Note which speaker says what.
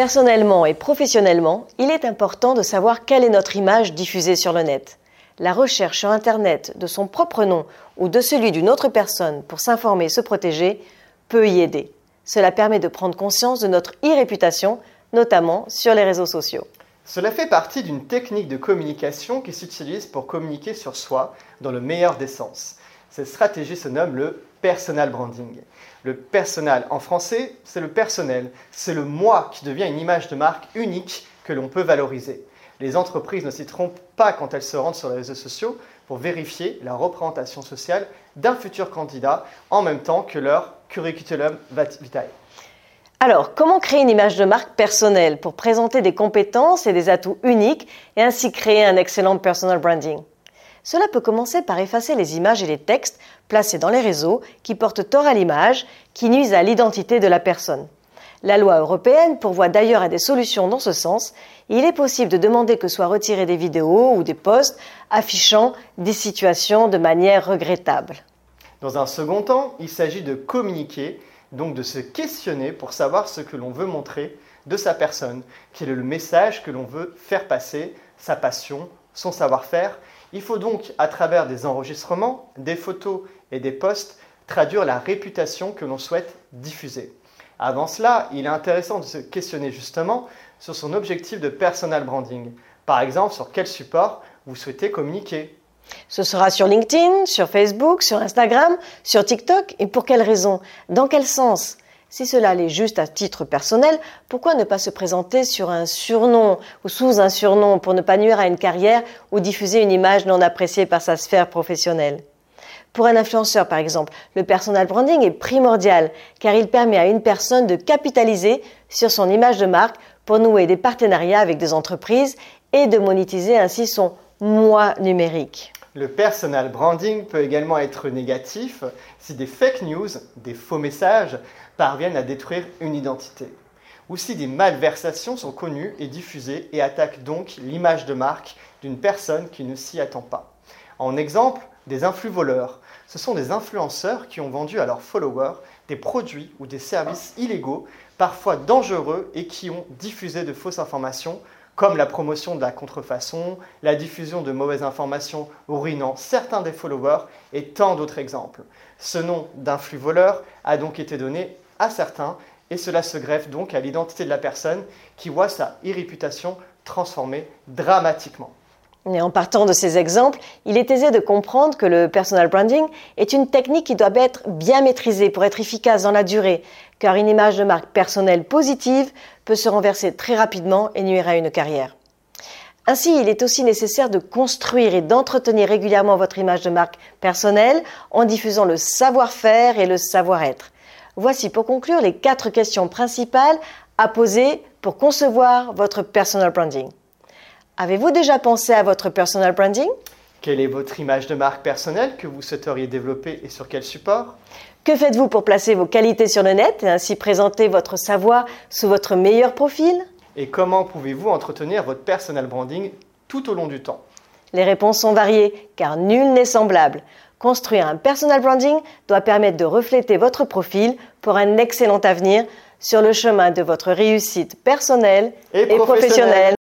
Speaker 1: Personnellement et professionnellement, il est important de savoir quelle est notre image diffusée sur le net. La recherche sur Internet de son propre nom ou de celui d'une autre personne pour s'informer et se protéger peut y aider. Cela permet de prendre conscience de notre e-réputation, notamment sur les réseaux sociaux.
Speaker 2: Cela fait partie d'une technique de communication qui s'utilise pour communiquer sur soi dans le meilleur des sens. Cette stratégie se nomme le personal branding. Le personal en français, c'est le personnel, c'est le moi qui devient une image de marque unique que l'on peut valoriser. Les entreprises ne s'y trompent pas quand elles se rendent sur les réseaux sociaux pour vérifier la représentation sociale d'un futur candidat en même temps que leur curriculum vitae.
Speaker 1: Alors, comment créer une image de marque personnelle pour présenter des compétences et des atouts uniques et ainsi créer un excellent personal branding? Cela peut commencer par effacer les images et les textes placés dans les réseaux qui portent tort à l'image, qui nuisent à l'identité de la personne. La loi européenne pourvoit d'ailleurs à des solutions dans ce sens. il est possible de demander que soient retirées des vidéos ou des posts affichant des situations de manière regrettable.
Speaker 2: Dans un second temps, il s'agit de communiquer donc de se questionner pour savoir ce que l'on veut montrer de sa personne, quel est le message que l'on veut faire passer, sa passion, son savoir-faire. Il faut donc, à travers des enregistrements, des photos et des posts, traduire la réputation que l'on souhaite diffuser. Avant cela, il est intéressant de se questionner justement sur son objectif de personal branding. Par exemple, sur quel support vous souhaitez communiquer
Speaker 1: ce sera sur LinkedIn, sur Facebook, sur Instagram, sur TikTok et pour quelle raison? Dans quel sens? Si cela l'est juste à titre personnel, pourquoi ne pas se présenter sur un surnom ou sous un surnom pour ne pas nuire à une carrière ou diffuser une image non appréciée par sa sphère professionnelle? Pour un influenceur, par exemple, le personal branding est primordial car il permet à une personne de capitaliser sur son image de marque pour nouer des partenariats avec des entreprises et de monétiser ainsi son moi numérique.
Speaker 2: Le personal branding peut également être négatif si des fake news, des faux messages, parviennent à détruire une identité. Ou si des malversations sont connues et diffusées et attaquent donc l'image de marque d'une personne qui ne s'y attend pas. En exemple, des influx voleurs. Ce sont des influenceurs qui ont vendu à leurs followers des produits ou des services illégaux, parfois dangereux, et qui ont diffusé de fausses informations comme la promotion de la contrefaçon, la diffusion de mauvaises informations ruinant certains des followers et tant d'autres exemples. Ce nom d'influx voleur a donc été donné à certains et cela se greffe donc à l'identité de la personne qui voit sa e-réputation transformée dramatiquement.
Speaker 1: Et en partant de ces exemples, il est aisé de comprendre que le personal branding est une technique qui doit être bien maîtrisée pour être efficace dans la durée, car une image de marque personnelle positive peut se renverser très rapidement et nuire à une carrière. Ainsi, il est aussi nécessaire de construire et d'entretenir régulièrement votre image de marque personnelle en diffusant le savoir-faire et le savoir-être. Voici pour conclure les quatre questions principales à poser pour concevoir votre personal branding. Avez-vous déjà pensé à votre personal branding?
Speaker 2: Quelle est votre image de marque personnelle que vous souhaiteriez développer et sur quel support?
Speaker 1: Que faites-vous pour placer vos qualités sur le net et ainsi présenter votre savoir sous votre meilleur profil?
Speaker 2: Et comment pouvez-vous entretenir votre personal branding tout au long du temps?
Speaker 1: Les réponses sont variées car nul n'est semblable. Construire un personal branding doit permettre de refléter votre profil pour un excellent avenir sur le chemin de votre réussite personnelle et, professionnelle.